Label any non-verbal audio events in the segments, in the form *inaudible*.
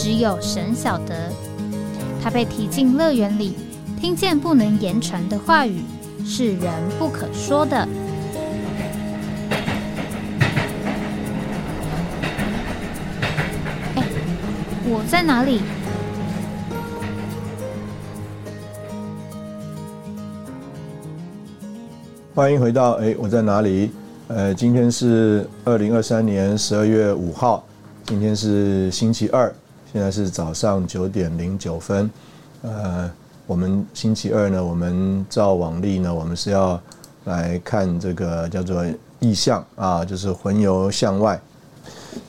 只有神晓得，他被提进乐园里，听见不能言传的话语，是人不可说的。哎，我在哪里？欢迎回到哎，我在哪里？呃，今天是二零二三年十二月五号，今天是星期二。现在是早上九点零九分，呃，我们星期二呢，我们照往例呢，我们是要来看这个叫做意象啊，就是魂游向外。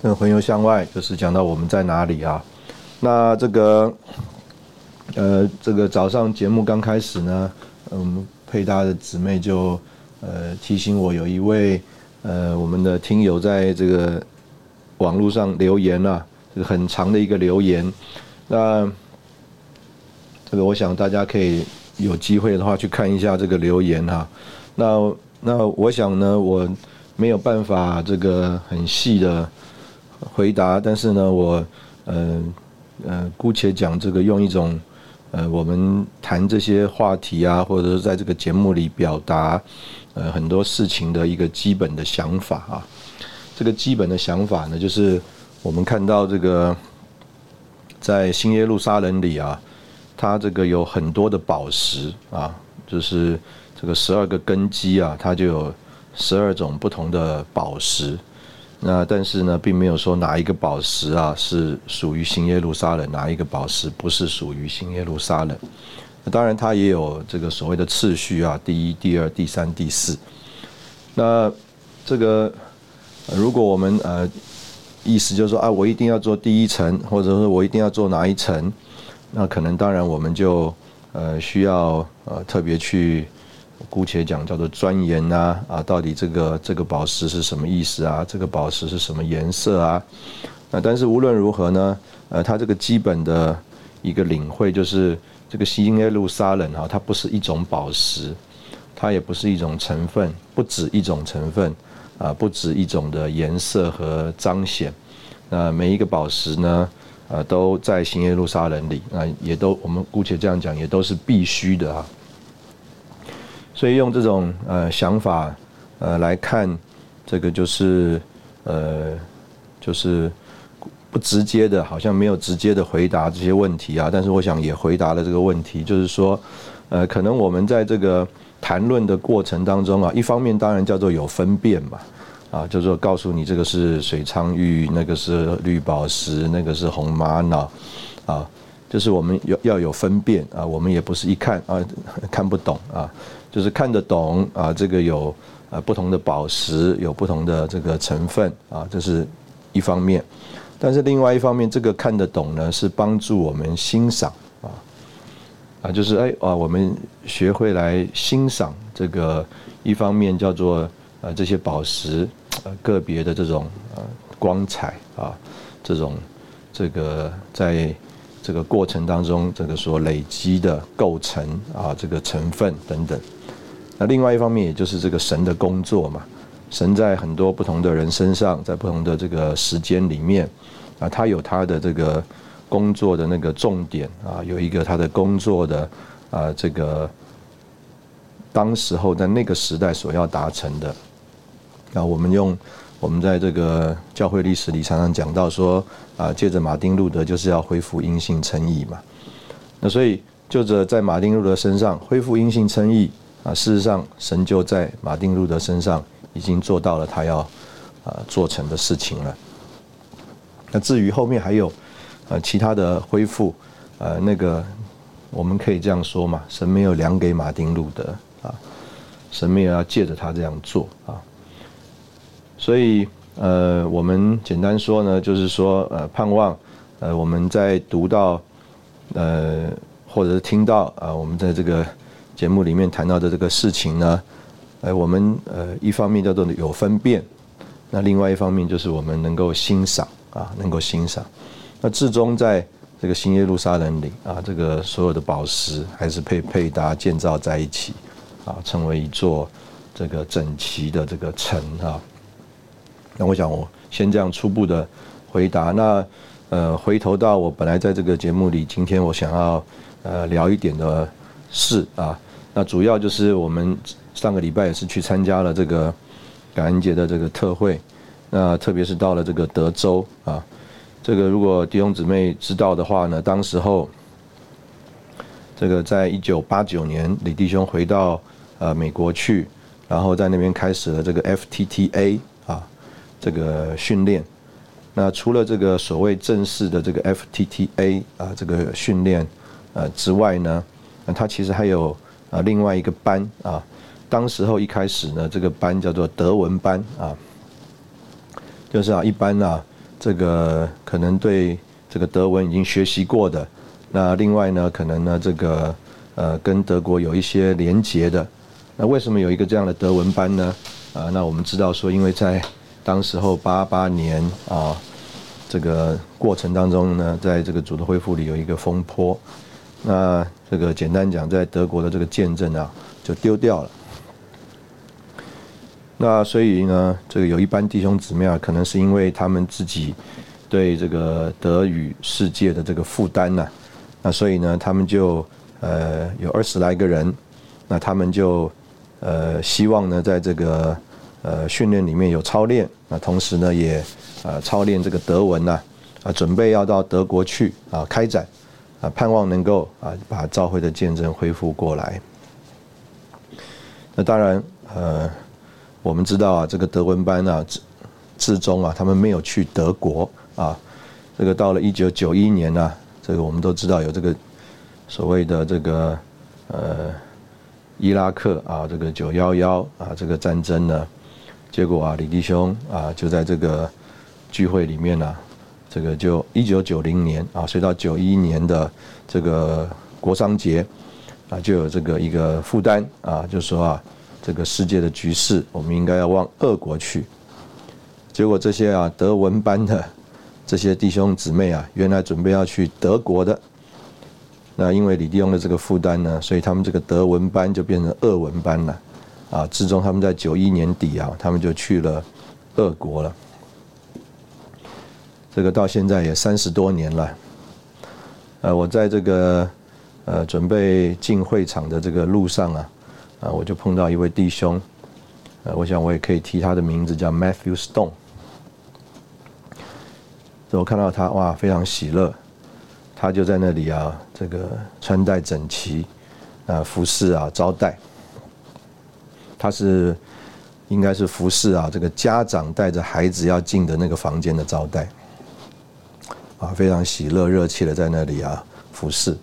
那魂游向外就是讲到我们在哪里啊？那这个，呃，这个早上节目刚开始呢，我嗯，配搭的姊妹就呃提醒我，有一位呃我们的听友在这个网络上留言了。很长的一个留言，那这个我想大家可以有机会的话去看一下这个留言哈。那那我想呢，我没有办法这个很细的回答，但是呢，我呃呃姑且讲这个用一种呃我们谈这些话题啊，或者是在这个节目里表达呃很多事情的一个基本的想法啊。这个基本的想法呢，就是。我们看到这个，在新耶路撒冷里啊，它这个有很多的宝石啊，就是这个十二个根基啊，它就有十二种不同的宝石。那但是呢，并没有说哪一个宝石啊是属于新耶路撒冷，哪一个宝石不是属于新耶路撒冷。那当然，它也有这个所谓的次序啊，第一、第二、第三、第四。那这个如果我们呃。意思就是说啊，我一定要做第一层，或者说我一定要做哪一层，那可能当然我们就呃需要呃特别去姑且讲叫做钻研呐啊，到底这个这个宝石是什么意思啊？这个宝石是什么颜色啊？那但是无论如何呢，呃，它这个基本的一个领会就是这个新耶路撒冷哈，它不是一种宝石，它也不是一种成分，不止一种成分。啊，不止一种的颜色和彰显，那每一个宝石呢，呃，都在新耶路撒冷里，啊，也都我们姑且这样讲，也都是必须的啊。所以用这种呃想法呃来看，这个就是呃就是不直接的，好像没有直接的回答这些问题啊。但是我想也回答了这个问题，就是说，呃，可能我们在这个。谈论的过程当中啊，一方面当然叫做有分辨嘛，啊，就是说告诉你这个是水苍玉，那个是绿宝石，那个是红玛瑙，啊，就是我们要要有分辨啊，我们也不是一看啊 *laughs* 看不懂啊，就是看得懂啊，这个有呃不同的宝石，有不同的这个成分啊，这是一方面，但是另外一方面，这个看得懂呢，是帮助我们欣赏。啊，就是哎啊，我们学会来欣赏这个，一方面叫做呃这些宝石，呃个别的这种呃光彩啊，这种这个在这个过程当中这个所累积的构成啊这个成分等等。那另外一方面，也就是这个神的工作嘛，神在很多不同的人身上，在不同的这个时间里面啊，他有他的这个。工作的那个重点啊，有一个他的工作的啊，这个当时候在那个时代所要达成的。那我们用我们在这个教会历史里常常讲到说啊，借着马丁路德就是要恢复阴性称义嘛。那所以就着在马丁路德身上恢复阴性称义啊，事实上神就在马丁路德身上已经做到了他要啊做成的事情了。那至于后面还有。呃，其他的恢复，呃，那个我们可以这样说嘛，神没有量给马丁路德啊，神没有要借着他这样做啊，所以呃，我们简单说呢，就是说呃，盼望呃，我们在读到，呃，或者是听到啊，我们在这个节目里面谈到的这个事情呢，呃，我们呃一方面叫做有分辨，那另外一方面就是我们能够欣赏啊，能够欣赏。那至终在这个新耶路撒冷里啊，这个所有的宝石还是配配搭建造在一起啊，成为一座这个整齐的这个城啊。那我想我先这样初步的回答。那呃，回头到我本来在这个节目里，今天我想要呃聊一点的事啊，那主要就是我们上个礼拜也是去参加了这个感恩节的这个特会，那特别是到了这个德州啊，这个如果弟兄姊妹知道的话呢，当时候这个在一九八九年，李弟兄回到呃美国去，然后在那边开始了这个 FTTA 啊这个训练。那除了这个所谓正式的这个 FTTA 啊这个训练呃之外呢，那他其实还有啊另外一个班啊，当时候一开始呢这个班叫做德文班啊，就是啊一般啊这个可能对这个德文已经学习过的，那另外呢可能呢这个呃跟德国有一些连结的，那为什么有一个这样的德文班呢？啊，那我们知道说因为在当时候八八年啊。这个过程当中呢，在这个主的恢复里有一个风波，那这个简单讲，在德国的这个见证啊，就丢掉了。那所以呢，这个有一班弟兄姊妹啊，可能是因为他们自己对这个德语世界的这个负担呢，那所以呢，他们就呃有二十来个人，那他们就呃希望呢，在这个呃训练里面有操练，那同时呢也。呃，操练这个德文呐，啊，准备要到德国去啊开展，啊，盼望能够啊把召会的见证恢复过来。那当然，呃，我们知道啊，这个德文班啊，至至终啊，他们没有去德国啊。这个到了一九九一年呢，这个我们都知道有这个所谓的这个呃伊拉克啊，这个九幺幺啊这个战争呢，结果啊，李弟兄啊就在这个。聚会里面呢，这个就一九九零年啊，所以到九一年的这个国商节啊，就有这个一个负担啊，就说啊，这个世界的局势，我们应该要往俄国去。结果这些啊德文班的这些弟兄姊妹啊，原来准备要去德国的，那因为李弟兄的这个负担呢，所以他们这个德文班就变成俄文班了啊。之中他们在九一年底啊，他们就去了俄国了。这个到现在也三十多年了，呃，我在这个呃准备进会场的这个路上啊，啊，我就碰到一位弟兄，呃，我想我也可以提他的名字，叫 Matthew Stone。我看到他哇，非常喜乐，他就在那里啊，这个穿戴整齐，啊，服侍啊，招待。他是应该是服侍啊，这个家长带着孩子要进的那个房间的招待。啊，非常喜乐、热切的在那里啊服侍。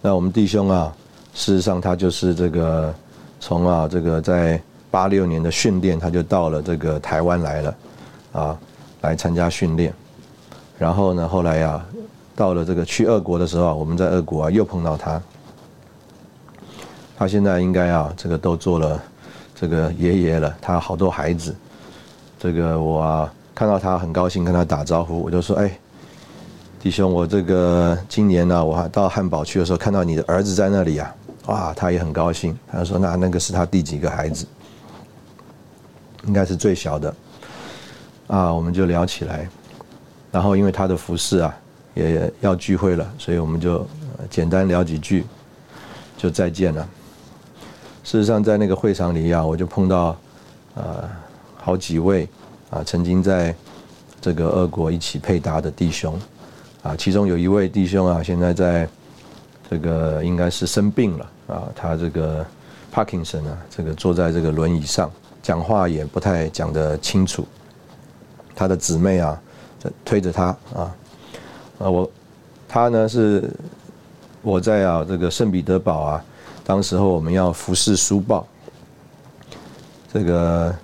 那我们弟兄啊，事实上他就是这个从啊这个在八六年的训练，他就到了这个台湾来了，啊，来参加训练。然后呢，后来呀，到了这个去俄国的时候，我们在俄国啊又碰到他。他现在应该啊，这个都做了这个爷爷了，他好多孩子。这个我。啊。看到他很高兴，跟他打招呼，我就说：“哎，弟兄，我这个今年呢，我还到汉堡去的时候，看到你的儿子在那里啊，哇，他也很高兴。他说：那那个是他第几个孩子？应该是最小的。啊，我们就聊起来。然后因为他的服饰啊，也要聚会了，所以我们就简单聊几句，就再见了。事实上，在那个会场里啊，我就碰到呃好几位。”啊，曾经在这个俄国一起配搭的弟兄，啊，其中有一位弟兄啊，现在在这个应该是生病了啊，他这个 Parkinson 啊，这个坐在这个轮椅上，讲话也不太讲得清楚。他的姊妹啊，在推着他啊，啊，我他呢是我在啊这个圣彼得堡啊，当时候我们要服侍书报，这个。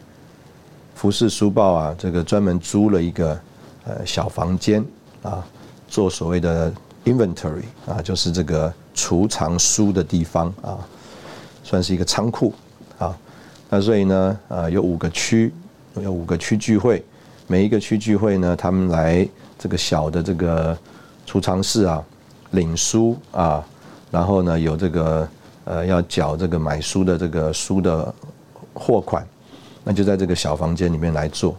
服饰书报啊，这个专门租了一个呃小房间啊做所谓的 inventory 啊，就是这个储藏书的地方啊，算是一个仓库啊。那所以呢，呃，有五个区，有五个区聚会，每一个区聚会呢，他们来这个小的这个储藏室啊，领书啊，然后呢有这个呃要缴这个买书的这个书的货款，那就在这个小房间里面来做。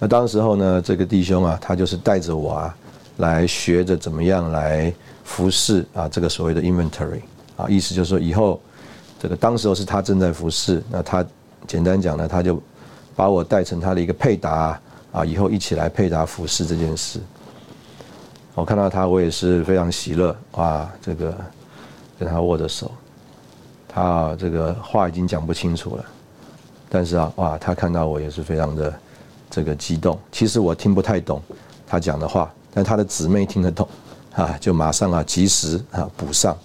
那当时候呢，这个弟兄啊，他就是带着我啊，来学着怎么样来服侍啊，这个所谓的 inventory 啊，意思就是说以后这个当时候是他正在服侍，那他简单讲呢，他就把我带成他的一个配搭啊，以后一起来配搭服侍这件事。我看到他，我也是非常喜乐哇，这个跟他握着手，他这个话已经讲不清楚了，但是啊，哇，他看到我也是非常的。这个激动，其实我听不太懂他讲的话，但他的姊妹听得懂，啊，就马上啊及时啊补上。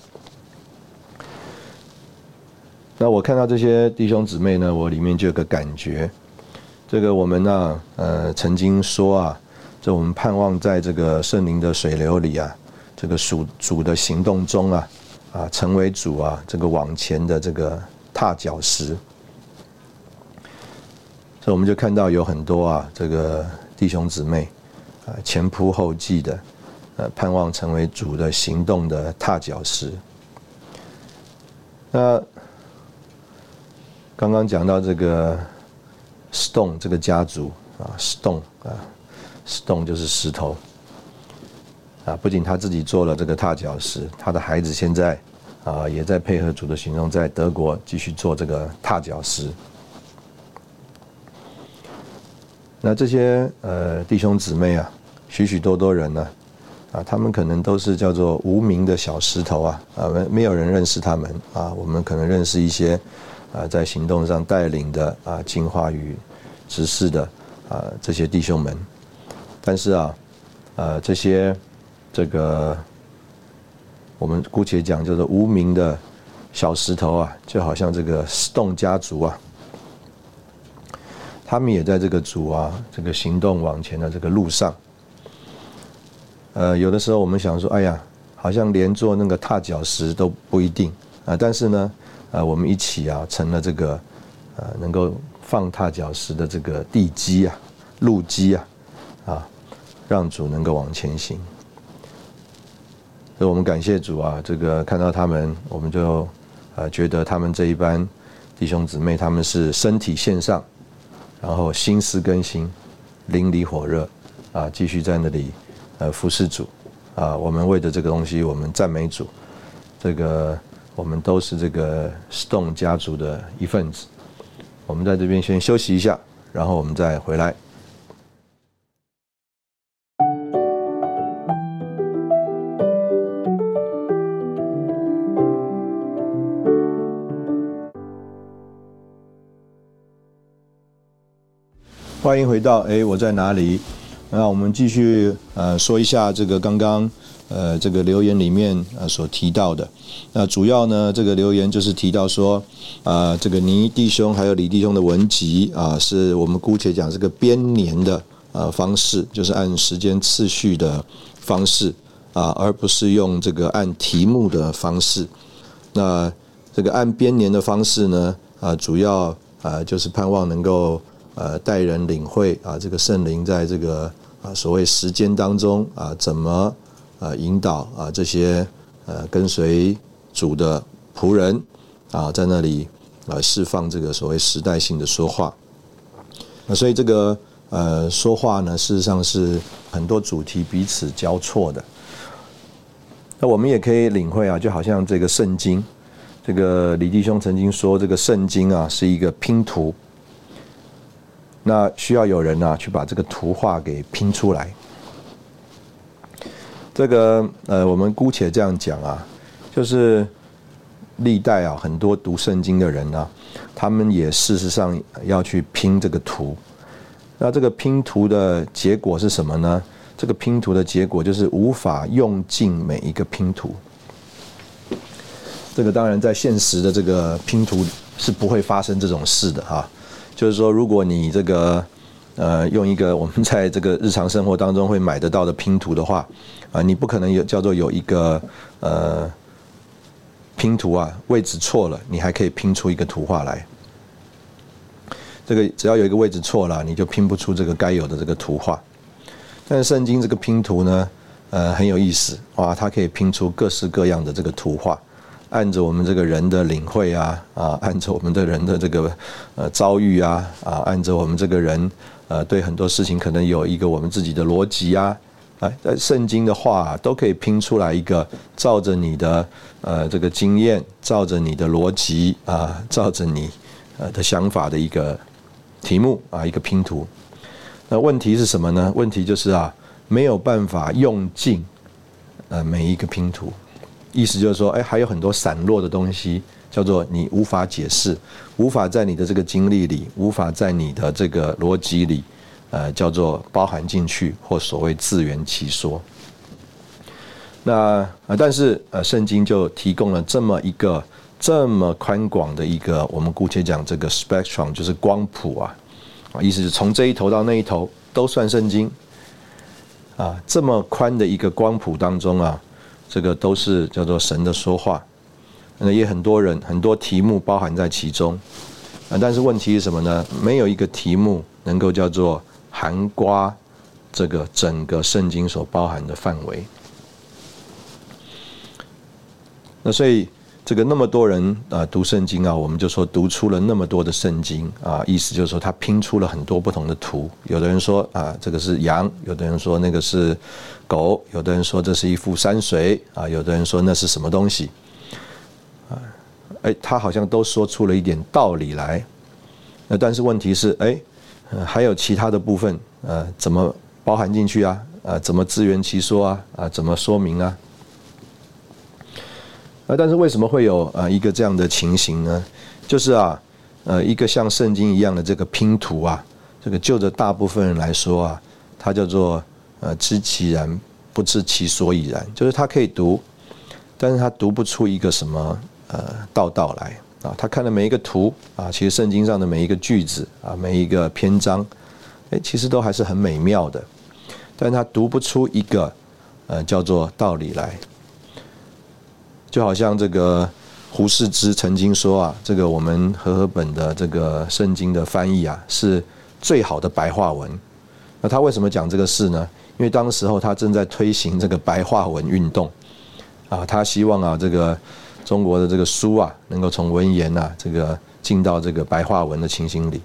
那我看到这些弟兄姊妹呢，我里面就有个感觉，这个我们呢，呃，曾经说啊，这我们盼望在这个圣灵的水流里啊，这个属主的行动中啊，啊，成为主啊这个往前的这个踏脚石。所以我们就看到有很多啊，这个弟兄姊妹啊，前仆后继的，呃，盼望成为主的行动的踏脚石。那刚刚讲到这个 Stone 这个家族啊，Stone 啊，Stone 就是石头啊，不仅他自己做了这个踏脚石，他的孩子现在啊，也在配合主的行动，在德国继续做这个踏脚石。那这些呃弟兄姊妹啊，许许多多人呢，啊他们可能都是叫做无名的小石头啊，啊，没没有人认识他们啊，我们可能认识一些啊，在行动上带领的啊，进化与执事的啊这些弟兄们，但是啊，呃，这些这个我们姑且讲叫做无名的小石头啊，就好像这个 Stone 家族啊。他们也在这个主啊，这个行动往前的这个路上。呃，有的时候我们想说，哎呀，好像连做那个踏脚石都不一定啊。但是呢，呃，我们一起啊，成了这个呃，能够放踏脚石的这个地基啊、路基啊，啊，让主能够往前行。所以我们感谢主啊，这个看到他们，我们就呃觉得他们这一班弟兄姊妹，他们是身体线上。然后心思更新，淋漓火热，啊，继续在那里，呃，服侍主，啊，我们为着这个东西，我们赞美主，这个我们都是这个 Stone 家族的一份子，我们在这边先休息一下，然后我们再回来。欢迎回到哎，我在哪里？那我们继续呃说一下这个刚刚呃这个留言里面呃所提到的。那主要呢这个留言就是提到说啊这个倪弟兄还有李弟兄的文集啊，是我们姑且讲这个编年的呃方式，就是按时间次序的方式啊，而不是用这个按题目的方式。那这个按编年的方式呢啊，主要啊就是盼望能够。呃，带人领会啊，这个圣灵在这个啊所谓时间当中啊，怎么啊引导啊这些呃跟随主的仆人啊，在那里啊释放这个所谓时代性的说话。那所以这个呃说话呢，事实上是很多主题彼此交错的。那我们也可以领会啊，就好像这个圣经，这个李弟兄曾经说，这个圣经啊是一个拼图。那需要有人呢去把这个图画给拼出来。这个呃，我们姑且这样讲啊，就是历代啊很多读圣经的人呢，他们也事实上要去拼这个图。那这个拼图的结果是什么呢？这个拼图的结果就是无法用尽每一个拼图。这个当然在现实的这个拼图是不会发生这种事的哈。就是说，如果你这个呃，用一个我们在这个日常生活当中会买得到的拼图的话，啊，你不可能有叫做有一个呃拼图啊位置错了，你还可以拼出一个图画来。这个只要有一个位置错了，你就拼不出这个该有的这个图画。但是圣经这个拼图呢，呃，很有意思哇，它可以拼出各式各样的这个图画。按着我们这个人的领会啊啊，按着我们的人的这个呃遭遇啊啊，按着我们这个人呃对很多事情可能有一个我们自己的逻辑啊啊，在圣经的话都可以拼出来一个照着你的呃这个经验，照着你的逻辑啊，照着你呃的想法的一个题目啊，一个拼图。那问题是什么呢？问题就是啊，没有办法用尽呃每一个拼图。意思就是说，哎，还有很多散落的东西，叫做你无法解释，无法在你的这个经历里，无法在你的这个逻辑里，呃，叫做包含进去，或所谓自圆其说。那啊，但是呃，圣经就提供了这么一个这么宽广的一个，我们姑且讲这个 spectrum，就是光谱啊，啊，意思是从这一头到那一头都算圣经，啊，这么宽的一个光谱当中啊。这个都是叫做神的说话，那也很多人很多题目包含在其中，啊，但是问题是什么呢？没有一个题目能够叫做含瓜这个整个圣经所包含的范围。那所以。这个那么多人啊读圣经啊，我们就说读出了那么多的圣经啊，意思就是说他拼出了很多不同的图。有的人说啊，这个是羊；有的人说那个是狗；有的人说这是一幅山水啊；有的人说那是什么东西啊？哎，他好像都说出了一点道理来。那但是问题是，哎，还有其他的部分，呃，怎么包含进去啊？啊，怎么自圆其说啊？啊，怎么说明啊？但是为什么会有呃一个这样的情形呢？就是啊，呃，一个像圣经一样的这个拼图啊，这个就着大部分人来说啊，它叫做呃知其然不知其所以然，就是他可以读，但是他读不出一个什么呃道道来啊。他看的每一个图啊，其实圣经上的每一个句子啊，每一个篇章，哎，其实都还是很美妙的，但他读不出一个呃叫做道理来。就好像这个胡适之曾经说啊，这个我们和合本的这个圣经的翻译啊，是最好的白话文。那他为什么讲这个事呢？因为当时候他正在推行这个白话文运动啊，他希望啊，这个中国的这个书啊，能够从文言啊，这个进到这个白话文的情形里。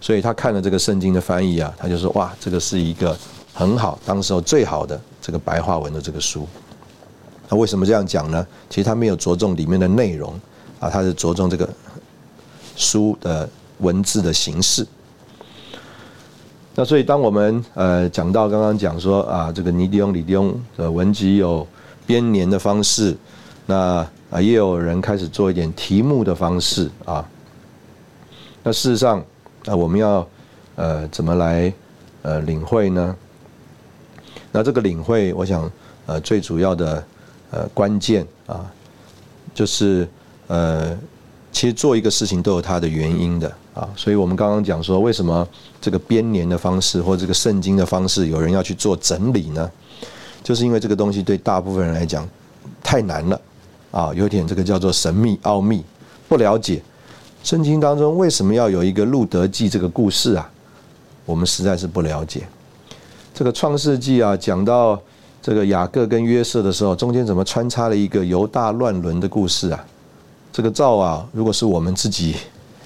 所以他看了这个圣经的翻译啊，他就说哇，这个是一个很好，当时候最好的这个白话文的这个书。为什么这样讲呢？其实他没有着重里面的内容啊，他是着重这个书的文字的形式。那所以当我们呃讲到刚刚讲说啊，这个尼迪翁、李迪翁的文集有编年的方式，那啊也有人开始做一点题目的方式啊。那事实上啊，我们要呃怎么来呃领会呢？那这个领会，我想呃最主要的。呃，关键啊，就是呃，其实做一个事情都有它的原因的啊，所以我们刚刚讲说，为什么这个编年的方式或这个圣经的方式，有人要去做整理呢？就是因为这个东西对大部分人来讲太难了啊，有点这个叫做神秘奥秘，不了解圣经当中为什么要有一个路德记这个故事啊？我们实在是不了解这个创世纪啊，讲到。这个雅各跟约瑟的时候，中间怎么穿插了一个犹大乱伦的故事啊？这个照啊，如果是我们自己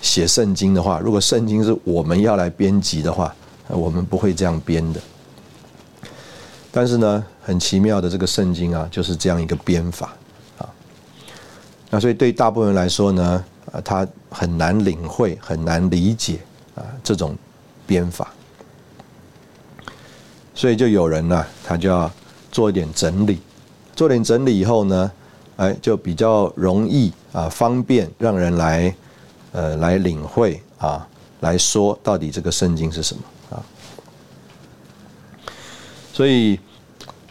写圣经的话，如果圣经是我们要来编辑的话，我们不会这样编的。但是呢，很奇妙的这个圣经啊，就是这样一个编法啊。那所以对大部分人来说呢，啊，他很难领会，很难理解啊这种编法。所以就有人呢，他就要。做一点整理，做点整理以后呢，哎，就比较容易啊，方便让人来，呃，来领会啊，来说到底这个圣经是什么啊。所以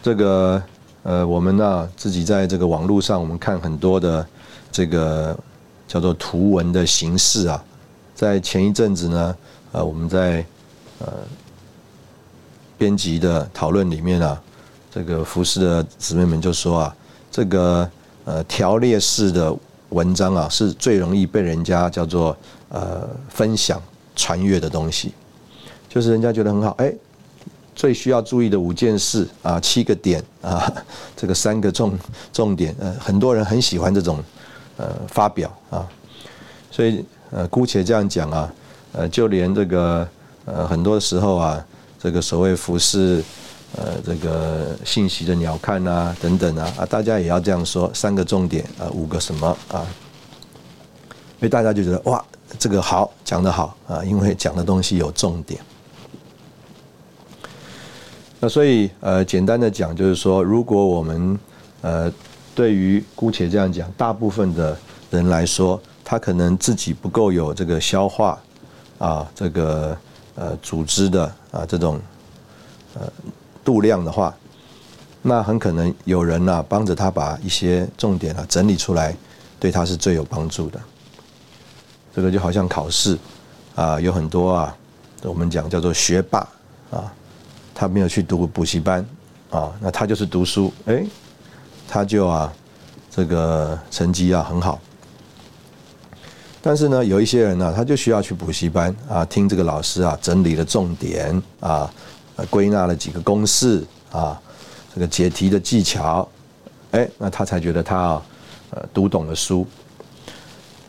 这个呃，我们呢自己在这个网络上，我们看很多的这个叫做图文的形式啊，在前一阵子呢，呃，我们在呃编辑的讨论里面啊，这个服饰的姊妹们就说啊，这个呃条列式的文章啊，是最容易被人家叫做呃分享传阅的东西，就是人家觉得很好，哎，最需要注意的五件事啊，七个点啊，*laughs* 这个三个重重点，呃，很多人很喜欢这种呃发表啊，所以呃姑且这样讲啊，呃就连这个呃很多时候啊。这个所谓服饰，呃，这个信息的鸟瞰啊，等等啊，啊，大家也要这样说，三个重点啊，五个什么啊？因为大家就觉得哇，这个好讲得好啊，因为讲的东西有重点。那所以呃，简单的讲就是说，如果我们呃，对于姑且这样讲，大部分的人来说，他可能自己不够有这个消化啊，这个。呃，组织的啊这种呃度量的话，那很可能有人呢帮着他把一些重点啊整理出来，对他是最有帮助的。这个就好像考试啊，有很多啊，我们讲叫做学霸啊，他没有去读补习班啊，那他就是读书，哎，他就啊这个成绩啊很好。但是呢，有一些人呢，他就需要去补习班啊，听这个老师啊整理的重点啊，归纳了几个公式啊，这个解题的技巧，哎，那他才觉得他啊，呃，读懂了书。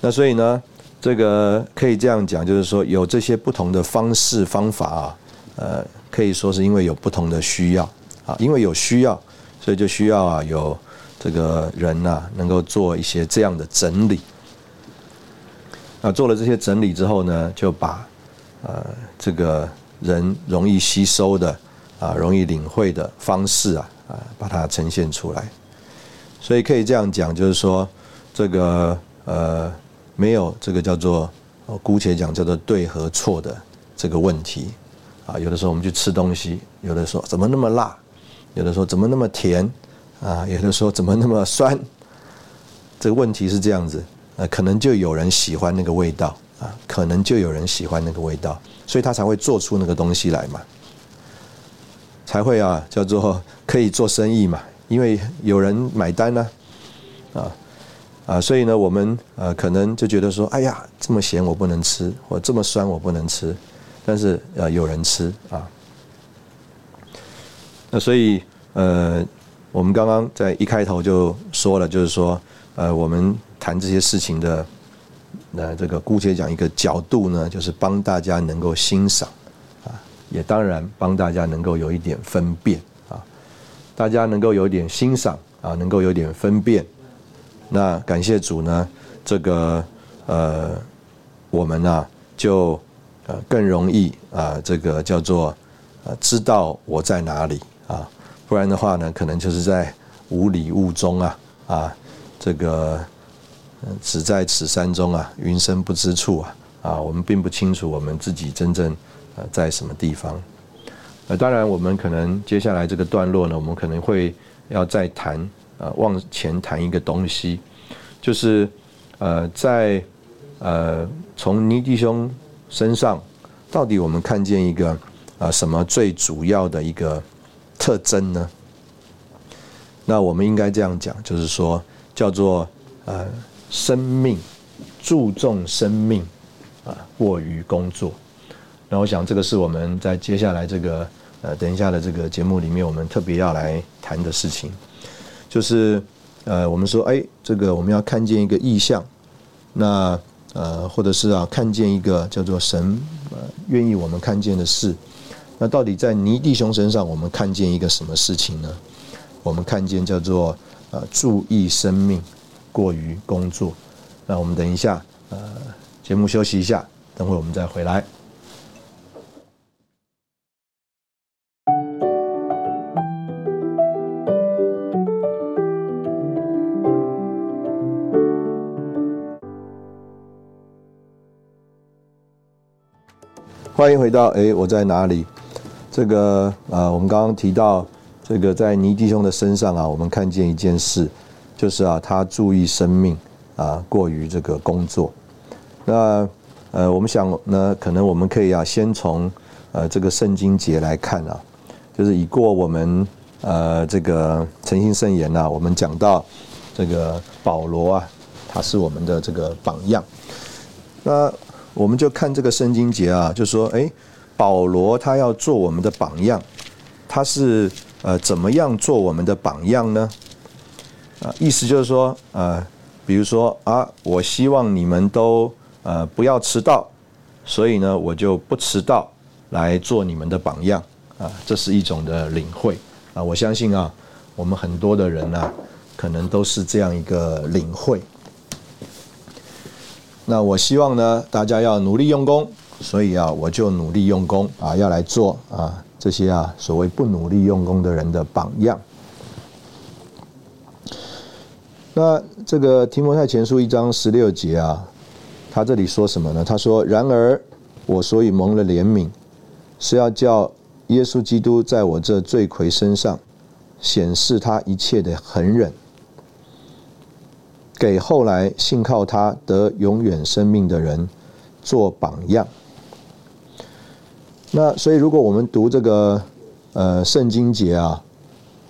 那所以呢，这个可以这样讲，就是说有这些不同的方式方法啊，呃，可以说是因为有不同的需要啊，因为有需要，所以就需要啊有这个人呐，能够做一些这样的整理。那做了这些整理之后呢，就把呃这个人容易吸收的啊，容易领会的方式啊啊，把它呈现出来。所以可以这样讲，就是说这个呃没有这个叫做姑且讲叫做对和错的这个问题啊。有的时候我们去吃东西，有的说怎么那么辣，有的说怎么那么甜啊，有的说怎么那么酸。这个问题是这样子。呃，可能就有人喜欢那个味道啊，可能就有人喜欢那个味道，所以他才会做出那个东西来嘛，才会啊，叫做可以做生意嘛，因为有人买单呢，啊啊，所以呢，我们呃可能就觉得说，哎呀，这么咸我不能吃，或这么酸我不能吃，但是呃有人吃啊，那所以呃，我们刚刚在一开头就说了，就是说呃我们。谈这些事情的，那这个姑且讲一个角度呢，就是帮大家能够欣赏，啊，也当然帮大家能够有一点分辨啊，大家能够有点欣赏啊，能够有点分辨，那感谢主呢，这个呃，我们呢就呃更容易啊，这个叫做呃知道我在哪里啊，不然的话呢，可能就是在无里雾中啊啊，这个。只在此山中啊，云深不知处啊，啊，我们并不清楚我们自己真正呃在什么地方。呃，当然，我们可能接下来这个段落呢，我们可能会要再谈呃往前谈一个东西，就是呃在呃从尼弟兄身上，到底我们看见一个啊什么最主要的一个特征呢？那我们应该这样讲，就是说叫做呃。生命注重生命啊，过于工作。那我想这个是我们在接下来这个呃等一下的这个节目里面，我们特别要来谈的事情，就是呃我们说哎，这个我们要看见一个意象，那呃或者是啊看见一个叫做神呃愿意我们看见的事，那到底在尼弟兄身上我们看见一个什么事情呢？我们看见叫做呃注意生命。过于工作，那我们等一下，呃，节目休息一下，等会我们再回来。欢迎回到哎，我在哪里？这个呃，我们刚刚提到这个在尼弟兄的身上啊，我们看见一件事。就是啊，他注意生命啊，过于这个工作。那呃，我们想呢，可能我们可以啊，先从呃这个圣经节来看啊，就是已过我们呃这个诚心圣言呐，我们讲到这个保罗啊，他是我们的这个榜样。那我们就看这个圣经节啊，就说哎，保罗他要做我们的榜样，他是呃怎么样做我们的榜样呢？啊，意思就是说呃，比如说啊，我希望你们都呃不要迟到，所以呢，我就不迟到来做你们的榜样。啊，这是一种的领会啊！我相信啊，我们很多的人呢，可能都是这样一个领会。那我希望呢，大家要努力用功，所以啊，我就努力用功啊，要来做啊这些啊所谓不努力用功的人的榜样。那这个提摩太前书一章十六节啊，他这里说什么呢？他说：“然而我所以蒙了怜悯，是要叫。”耶稣基督在我这罪魁身上显示他一切的恒忍，给后来信靠他得永远生命的人做榜样。那所以，如果我们读这个呃圣经节啊，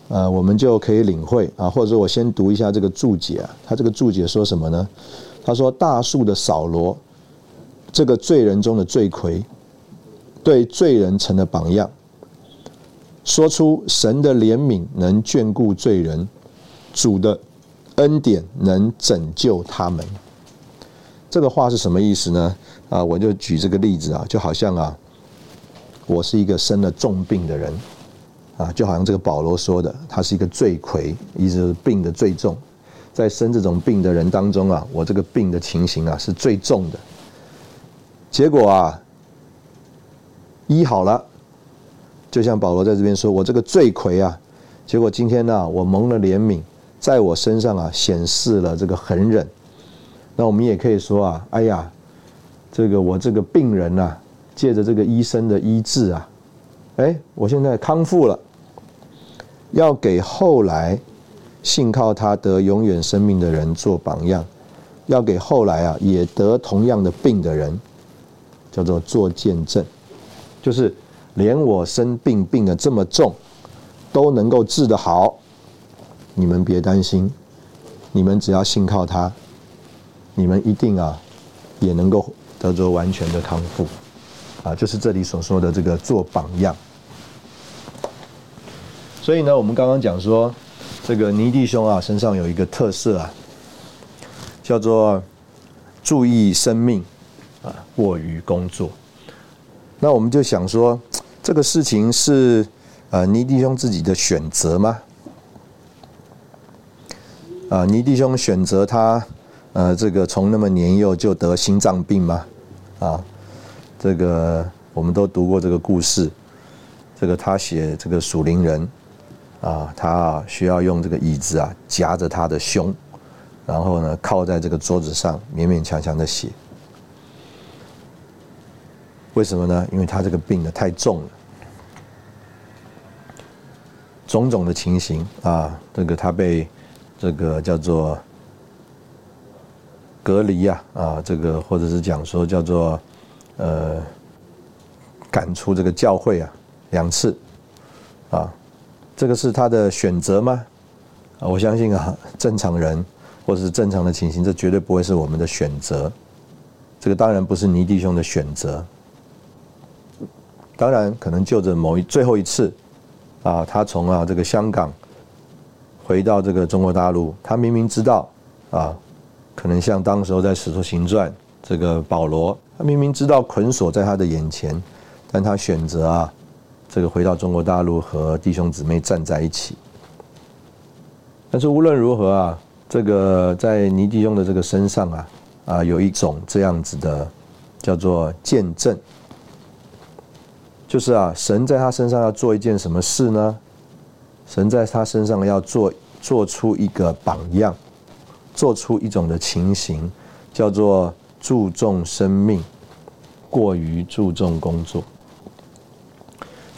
呃，我们就可以领会啊，或者说我先读一下这个注解啊。他这个注解说什么呢？他说：“大树的扫罗，这个罪人中的罪魁，对罪人成了榜样。”说出神的怜悯能眷顾罪人，主的恩典能拯救他们。这个话是什么意思呢？啊，我就举这个例子啊，就好像啊，我是一个生了重病的人啊，就好像这个保罗说的，他是一个罪魁，意思是病的最重，在生这种病的人当中啊，我这个病的情形啊是最重的。结果啊，医好了。就像保罗在这边说：“我这个罪魁啊，结果今天呢，我蒙了怜悯，在我身上啊显示了这个恒忍。那我们也可以说啊，哎呀，这个我这个病人呐，借着这个医生的医治啊，哎，我现在康复了。要给后来信靠他得永远生命的人做榜样，要给后来啊也得同样的病的人，叫做做见证，就是。”连我生病病的这么重，都能够治得好，你们别担心，你们只要信靠他，你们一定啊，也能够得着完全的康复，啊，就是这里所说的这个做榜样。所以呢，我们刚刚讲说，这个尼弟兄啊，身上有一个特色啊，叫做注意生命啊，过于工作。那我们就想说。这个事情是呃尼弟兄自己的选择吗？啊，尼弟兄选择他呃这个从那么年幼就得心脏病吗？啊，这个我们都读过这个故事。这个他写这个属灵人啊，他需要用这个椅子啊夹着他的胸，然后呢靠在这个桌子上勉勉强强的写。为什么呢？因为他这个病呢太重了。种种的情形啊，这个他被这个叫做隔离呀啊，这个或者是讲说叫做呃赶出这个教会啊两次啊，这个是他的选择吗？我相信啊，正常人或者是正常的情形，这绝对不会是我们的选择。这个当然不是尼弟兄的选择，当然可能就着某一最后一次。啊，他从啊这个香港回到这个中国大陆，他明明知道啊，可能像当时候在《使徒行传》这个保罗，他明明知道捆锁在他的眼前，但他选择啊这个回到中国大陆和弟兄姊妹站在一起。但是无论如何啊，这个在尼弟兄的这个身上啊啊有一种这样子的叫做见证。就是啊，神在他身上要做一件什么事呢？神在他身上要做做出一个榜样，做出一种的情形，叫做注重生命，过于注重工作。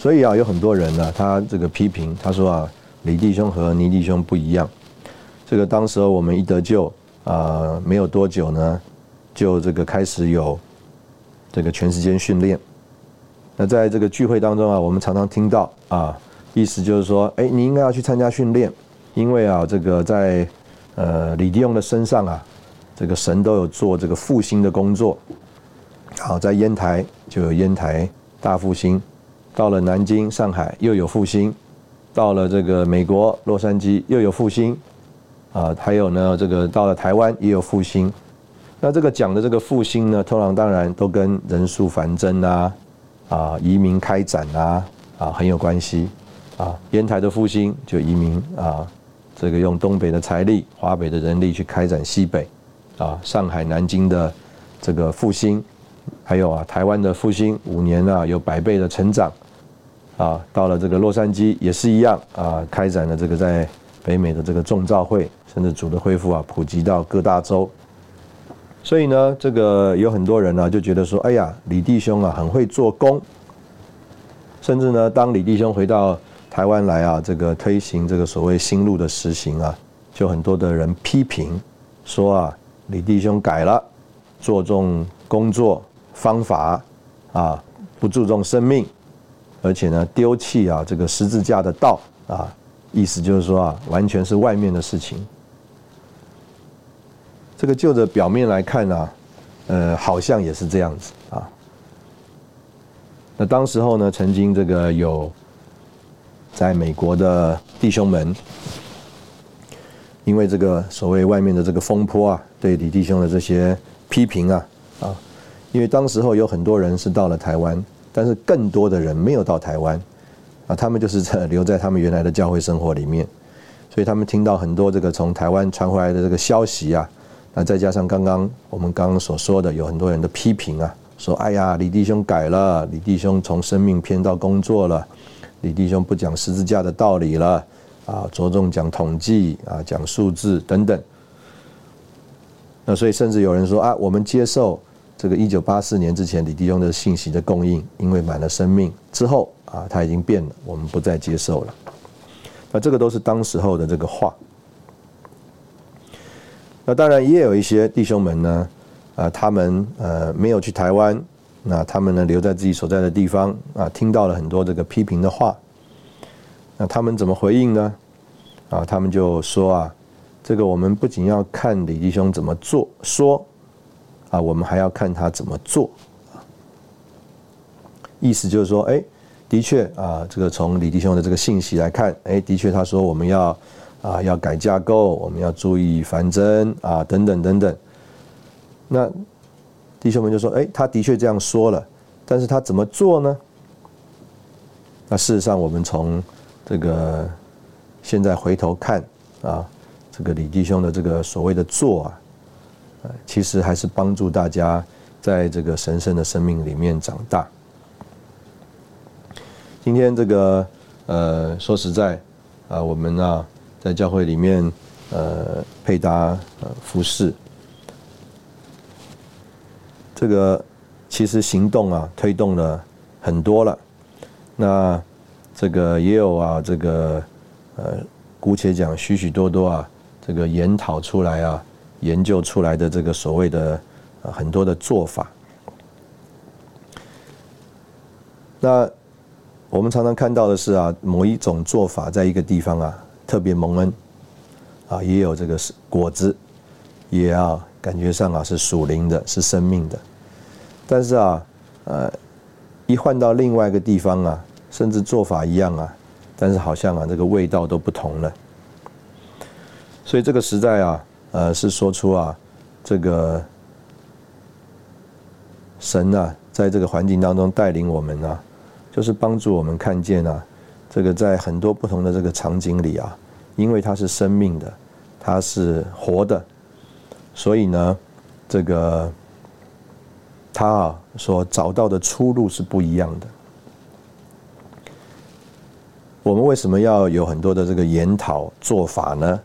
所以啊，有很多人呢，他这个批评他说啊，李弟兄和倪弟兄不一样。这个当时我们一得救啊，没有多久呢，就这个开始有这个全时间训练。那在这个聚会当中啊，我们常常听到啊，意思就是说，哎，你应该要去参加训练，因为啊，这个在呃李弟兄的身上啊，这个神都有做这个复兴的工作。好，在烟台就有烟台大复兴，到了南京、上海又有复兴，到了这个美国洛杉矶又有复兴，啊，还有呢，这个到了台湾也有复兴。那这个讲的这个复兴呢，通常当然都跟人数繁增啊，啊，移民开展啊，啊，很有关系。啊，烟台的复兴就移民啊，这个用东北的财力、华北的人力去开展西北，啊，上海、南京的这个复兴，还有啊，台湾的复兴五年啊，有百倍的成长，啊，到了这个洛杉矶也是一样啊，开展了这个在北美的这个众召会，甚至主的恢复啊，普及到各大洲。所以呢，这个有很多人呢就觉得说，哎呀，李弟兄啊很会做工，甚至呢，当李弟兄回到台湾来啊，这个推行这个所谓新路的实行啊，就很多的人批评说啊，李弟兄改了，注重工作方法啊，不注重生命，而且呢丢弃啊这个十字架的道啊，意思就是说啊，完全是外面的事情。这个就着表面来看呢，呃，好像也是这样子啊。那当时候呢，曾经这个有。在美国的弟兄们，因为这个所谓外面的这个风波啊，对李弟兄的这些批评啊，啊，因为当时候有很多人是到了台湾，但是更多的人没有到台湾，啊，他们就是在留在他们原来的教会生活里面，所以他们听到很多这个从台湾传回来的这个消息啊，那再加上刚刚我们刚刚所说的，有很多人的批评啊，说哎呀，李弟兄改了，李弟兄从生命偏到工作了。李弟兄不讲十字架的道理了，啊，着重讲统计啊，讲数字等等。那所以甚至有人说啊，我们接受这个一九八四年之前李弟兄的信息的供应，因为满了生命之后啊，他已经变了，我们不再接受了。那这个都是当时候的这个话。那当然也有一些弟兄们呢，啊，他们呃没有去台湾。那他们呢留在自己所在的地方啊，听到了很多这个批评的话。那他们怎么回应呢？啊，他们就说啊，这个我们不仅要看李弟兄怎么做说，啊，我们还要看他怎么做。意思就是说，哎，的确啊，这个从李弟兄的这个信息来看，哎，的确他说我们要啊要改架构，我们要注意繁增啊等等等等。那。弟兄们就说：“哎，他的确这样说了，但是他怎么做呢？那事实上，我们从这个现在回头看啊，这个李弟兄的这个所谓的做啊，呃，其实还是帮助大家在这个神圣的生命里面长大。今天这个呃，说实在啊，我们啊，在教会里面呃，配搭服饰。”这个其实行动啊，推动了很多了。那这个也有啊，这个呃，姑且讲许许多多啊，这个研讨出来啊，研究出来的这个所谓的很多的做法。那我们常常看到的是啊，某一种做法在一个地方啊，特别蒙恩啊，也有这个是果子，也要感觉上啊是属灵的，是生命的。但是啊，呃，一换到另外一个地方啊，甚至做法一样啊，但是好像啊，这个味道都不同了。所以这个时代啊，呃，是说出啊，这个神啊，在这个环境当中带领我们啊，就是帮助我们看见啊，这个在很多不同的这个场景里啊，因为它是生命的，它是活的，所以呢，这个。他啊所找到的出路是不一样的。我们为什么要有很多的这个研讨做法呢？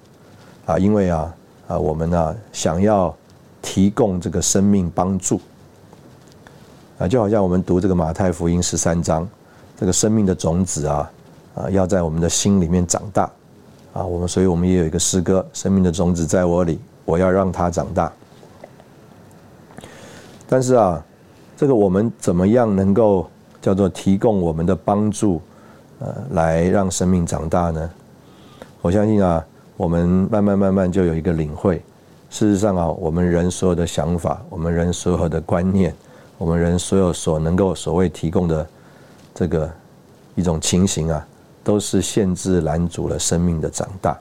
啊，因为啊啊，我们呢想要提供这个生命帮助啊，就好像我们读这个马太福音十三章，这个生命的种子啊啊，要在我们的心里面长大啊。我们所以我们也有一个诗歌：生命的种子在我里，我要让它长大。但是啊，这个我们怎么样能够叫做提供我们的帮助，呃来让生命长大呢？我相信啊，我们慢慢慢慢就有一个领会。事实上啊，我们人所有的想法，我们人所有的观念，我们人所有所能够所谓提供的这个一种情形啊，都是限制拦阻了生命的长大。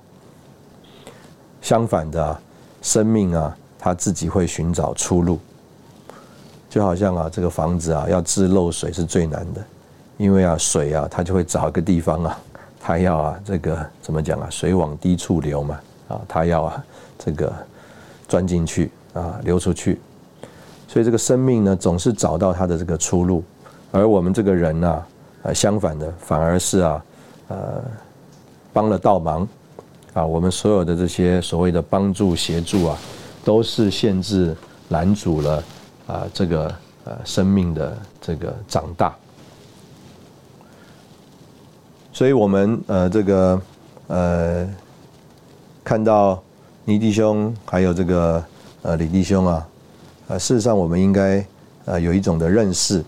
相反的啊，生命啊，它自己会寻找出路。就好像啊，这个房子啊，要治漏水是最难的，因为啊，水啊，它就会找一个地方啊，它要啊，这个怎么讲啊，水往低处流嘛，啊，它要啊，这个钻进去啊，流出去。所以这个生命呢，总是找到它的这个出路，而我们这个人呢，呃，相反的，反而是啊，呃，帮了倒忙，啊，我们所有的这些所谓的帮助协助啊，都是限制拦阻了。啊，这个呃，生命的这个长大，所以我们呃，这个呃，看到倪弟兄还有这个呃李弟兄啊，呃，事实上我们应该呃有一种的认识，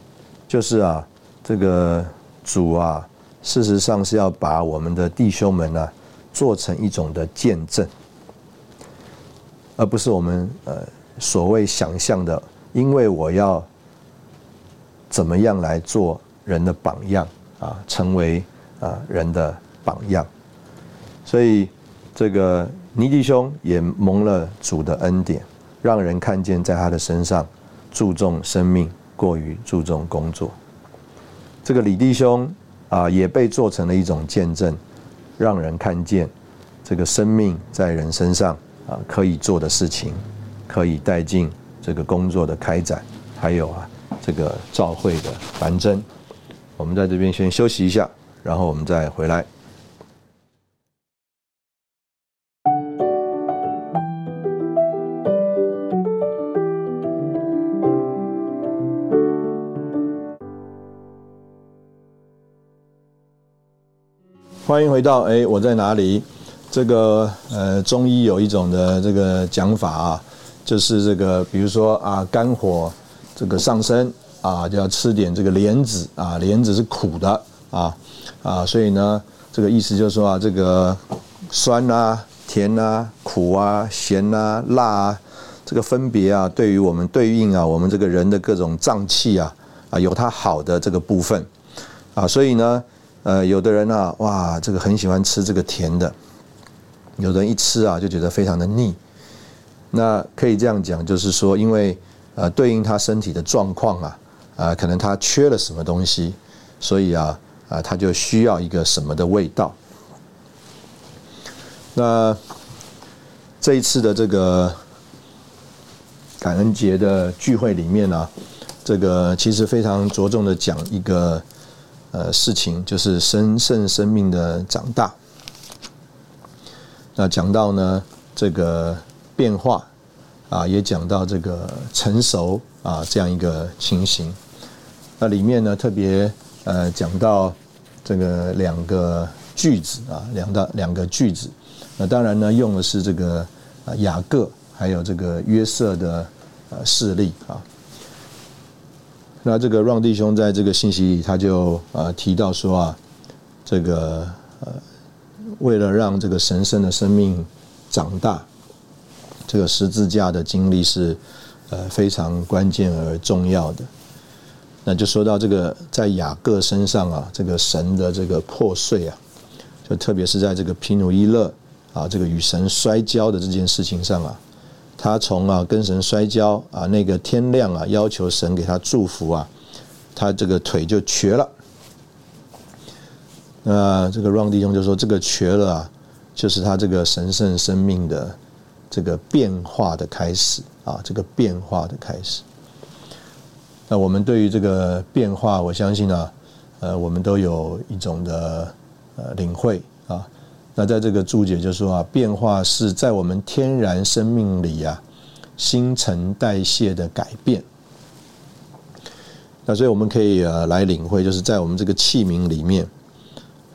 就是啊，这个主啊，事实上是要把我们的弟兄们呢做成一种的见证，而不是我们呃所谓想象的。因为我要怎么样来做人的榜样啊，成为啊人的榜样，所以这个尼弟兄也蒙了主的恩典，让人看见在他的身上注重生命过于注重工作。这个李弟兄啊也被做成了一种见证，让人看见这个生命在人身上啊可以做的事情，可以带进。这个工作的开展，还有啊，这个照会的繁增，我们在这边先休息一下，然后我们再回来。欢迎回到哎，我在哪里？这个呃，中医有一种的这个讲法啊。就是这个，比如说啊，肝火这个上升啊，就要吃点这个莲子啊，莲子是苦的啊啊，所以呢，这个意思就是说啊，这个酸啊、甜啊、苦啊、咸啊、辣啊，这个分别啊，对于我们对应啊，我们这个人的各种脏器啊啊，有它好的这个部分啊，所以呢，呃，有的人啊，哇，这个很喜欢吃这个甜的，有人一吃啊，就觉得非常的腻。那可以这样讲，就是说，因为呃，对应他身体的状况啊，啊，可能他缺了什么东西，所以啊，啊，他就需要一个什么的味道。那这一次的这个感恩节的聚会里面呢，这个其实非常着重的讲一个呃事情，就是神圣生命的长大。那讲到呢，这个。变化啊，也讲到这个成熟啊这样一个情形。那里面呢，特别呃讲到这个两个句子啊，两大两个句子。那当然呢，用的是这个雅各还有这个约瑟的呃事例啊。那这个让弟兄在这个信息里，他就呃提到说啊，这个呃为了让这个神圣的生命长大。这个十字架的经历是呃非常关键而重要的。那就说到这个在雅各身上啊，这个神的这个破碎啊，就特别是在这个皮努伊勒啊，这个与神摔跤的这件事情上啊，他从啊跟神摔跤啊，那个天亮啊，要求神给他祝福啊，他这个腿就瘸了。那这个让弟兄就说，这个瘸了啊，就是他这个神圣生命的。这个变化的开始啊，这个变化的开始。那我们对于这个变化，我相信啊，呃，我们都有一种的呃领会啊。那在这个注解就说啊，变化是在我们天然生命里啊，新陈代谢的改变。那所以我们可以呃来领会，就是在我们这个器皿里面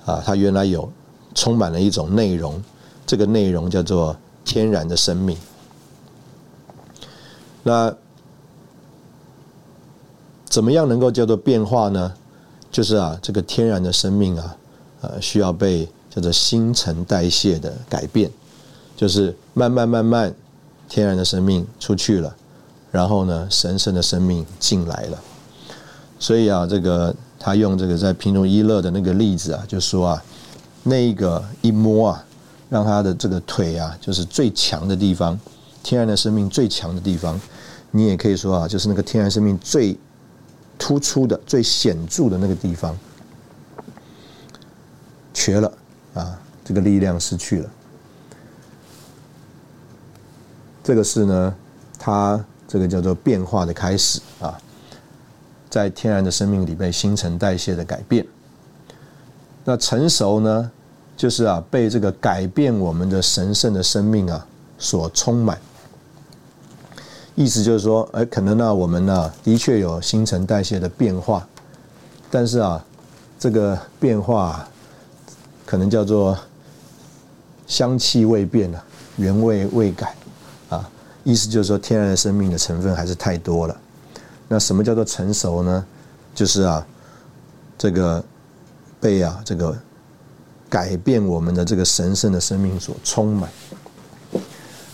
啊，它原来有充满了一种内容，这个内容叫做。天然的生命，那怎么样能够叫做变化呢？就是啊，这个天然的生命啊，呃需要被叫做新陈代谢的改变，就是慢慢慢慢天然的生命出去了，然后呢神圣的生命进来了。所以啊，这个他用这个在平中一乐的那个例子啊，就说啊，那一个一摸啊，让他的这个腿啊，就是最强的地方，天然的生命最强的地方。你也可以说啊，就是那个天然生命最突出的、最显著的那个地方，瘸了啊，这个力量失去了。这个是呢，它这个叫做变化的开始啊，在天然的生命里被新陈代谢的改变。那成熟呢，就是啊，被这个改变我们的神圣的生命啊所充满。意思就是说，哎，可能呢，我们呢的确有新陈代谢的变化，但是啊，这个变化可能叫做香气未变啊，原味未改啊。意思就是说，天然的生命的成分还是太多了。那什么叫做成熟呢？就是啊，这个被啊这个改变我们的这个神圣的生命所充满。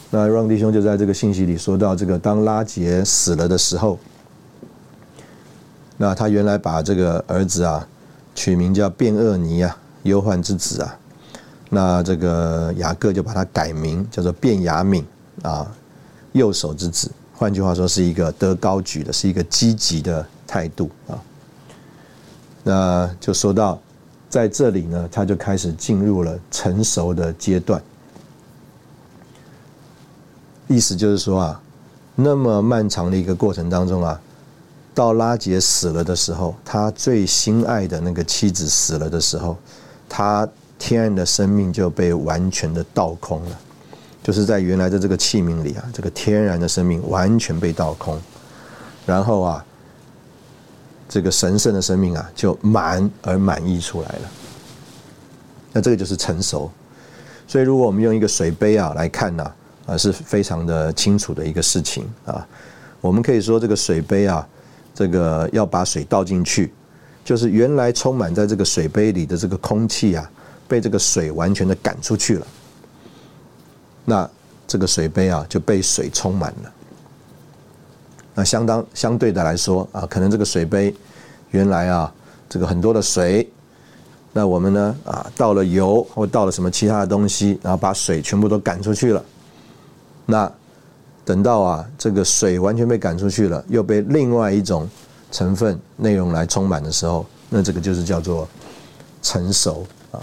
那让弟兄就在这个信息里说到，这个当拉杰死了的时候，那他原来把这个儿子啊取名叫卞厄尼啊，忧患之子啊，那这个雅各就把他改名叫做卞雅敏啊，右手之子。换句话说，是一个得高举的，是一个积极的态度啊。那就说到在这里呢，他就开始进入了成熟的阶段。意思就是说啊，那么漫长的一个过程当中啊，到拉杰死了的时候，他最心爱的那个妻子死了的时候，他天然的生命就被完全的倒空了，就是在原来的这个器皿里啊，这个天然的生命完全被倒空，然后啊，这个神圣的生命啊就满而满溢出来了。那这个就是成熟。所以如果我们用一个水杯啊来看呢。啊是非常的清楚的一个事情啊。我们可以说，这个水杯啊，这个要把水倒进去，就是原来充满在这个水杯里的这个空气啊，被这个水完全的赶出去了。那这个水杯啊，就被水充满了。那相当相对的来说啊，可能这个水杯原来啊，这个很多的水，那我们呢啊，倒了油或倒了什么其他的东西，然后把水全部都赶出去了。那等到啊，这个水完全被赶出去了，又被另外一种成分内容来充满的时候，那这个就是叫做成熟啊。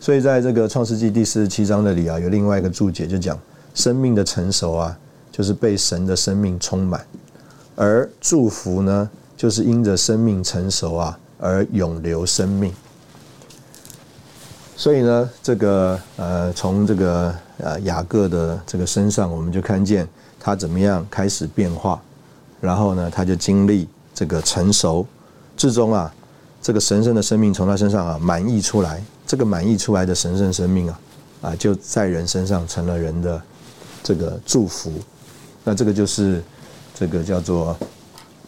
所以在这个创世纪第四十七章那里啊，有另外一个注解，就讲生命的成熟啊，就是被神的生命充满，而祝福呢，就是因着生命成熟啊而永留生命。所以呢，这个呃，从这个呃雅各的这个身上，我们就看见他怎么样开始变化，然后呢，他就经历这个成熟，最终啊，这个神圣的生命从他身上啊满溢出来，这个满溢出来的神圣生命啊，啊就在人身上成了人的这个祝福，那这个就是这个叫做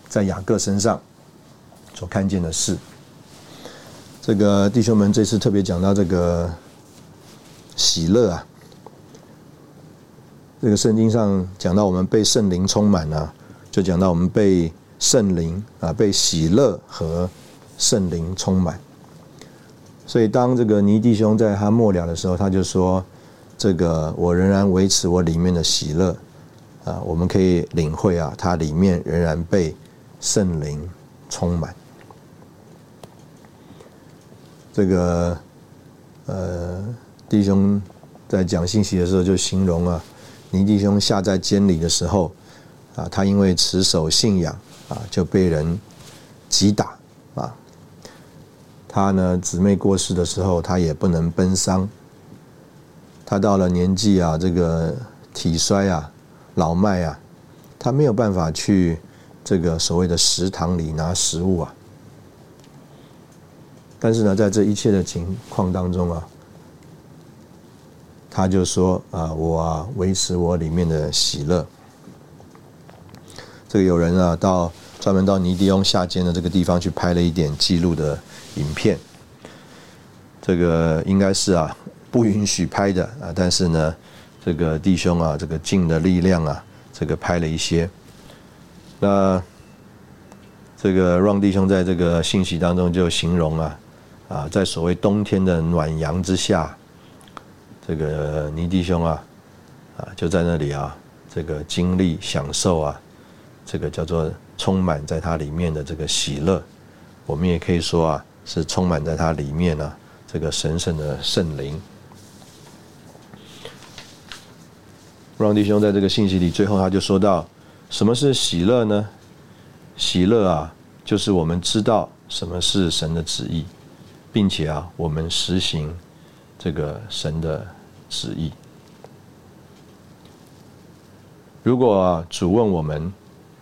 在雅各身上所看见的事。这个弟兄们这次特别讲到这个喜乐啊，这个圣经上讲到我们被圣灵充满啊，就讲到我们被圣灵啊被喜乐和圣灵充满。所以当这个尼弟兄在他末了的时候，他就说：“这个我仍然维持我里面的喜乐啊，我们可以领会啊，他里面仍然被圣灵充满。”这个呃，弟兄在讲信息的时候就形容啊，尼弟兄下在监里的时候啊，他因为持守信仰啊，就被人击打啊。他呢，姊妹过世的时候，他也不能奔丧。他到了年纪啊，这个体衰啊，老迈啊，他没有办法去这个所谓的食堂里拿食物啊。但是呢，在这一切的情况当中啊，他就说啊，我啊维持我里面的喜乐。这个有人啊，到专门到尼迪翁下间的这个地方去拍了一点记录的影片。这个应该是啊不允许拍的啊，但是呢，这个弟兄啊，这个尽的力量啊，这个拍了一些。那这个让弟兄在这个信息当中就形容啊，啊，在所谓冬天的暖阳之下，这个倪弟兄啊，啊，就在那里啊，这个经历享受啊，这个叫做充满在它里面的这个喜乐，我们也可以说啊，是充满在它里面呢，这个神圣的圣灵。让弟兄在这个信息里，最后他就说到。什么是喜乐呢？喜乐啊，就是我们知道什么是神的旨意，并且啊，我们实行这个神的旨意。如果啊主问我们，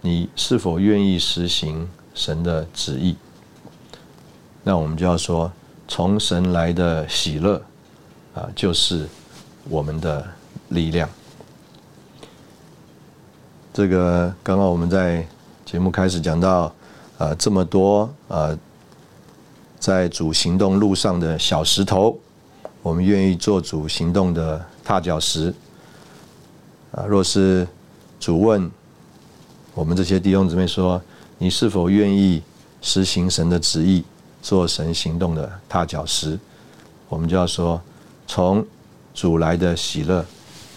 你是否愿意实行神的旨意？那我们就要说，从神来的喜乐啊，就是我们的力量。这个刚刚我们在节目开始讲到，啊，这么多啊，在主行动路上的小石头，我们愿意做主行动的踏脚石。啊，若是主问我们这些弟兄姊妹说，你是否愿意实行神的旨意，做神行动的踏脚石？我们就要说，从主来的喜乐，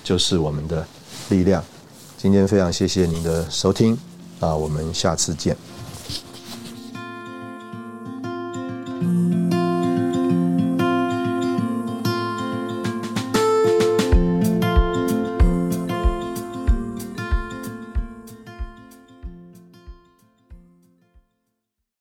就是我们的力量。今天非常谢谢您的收听，啊，我们下次见。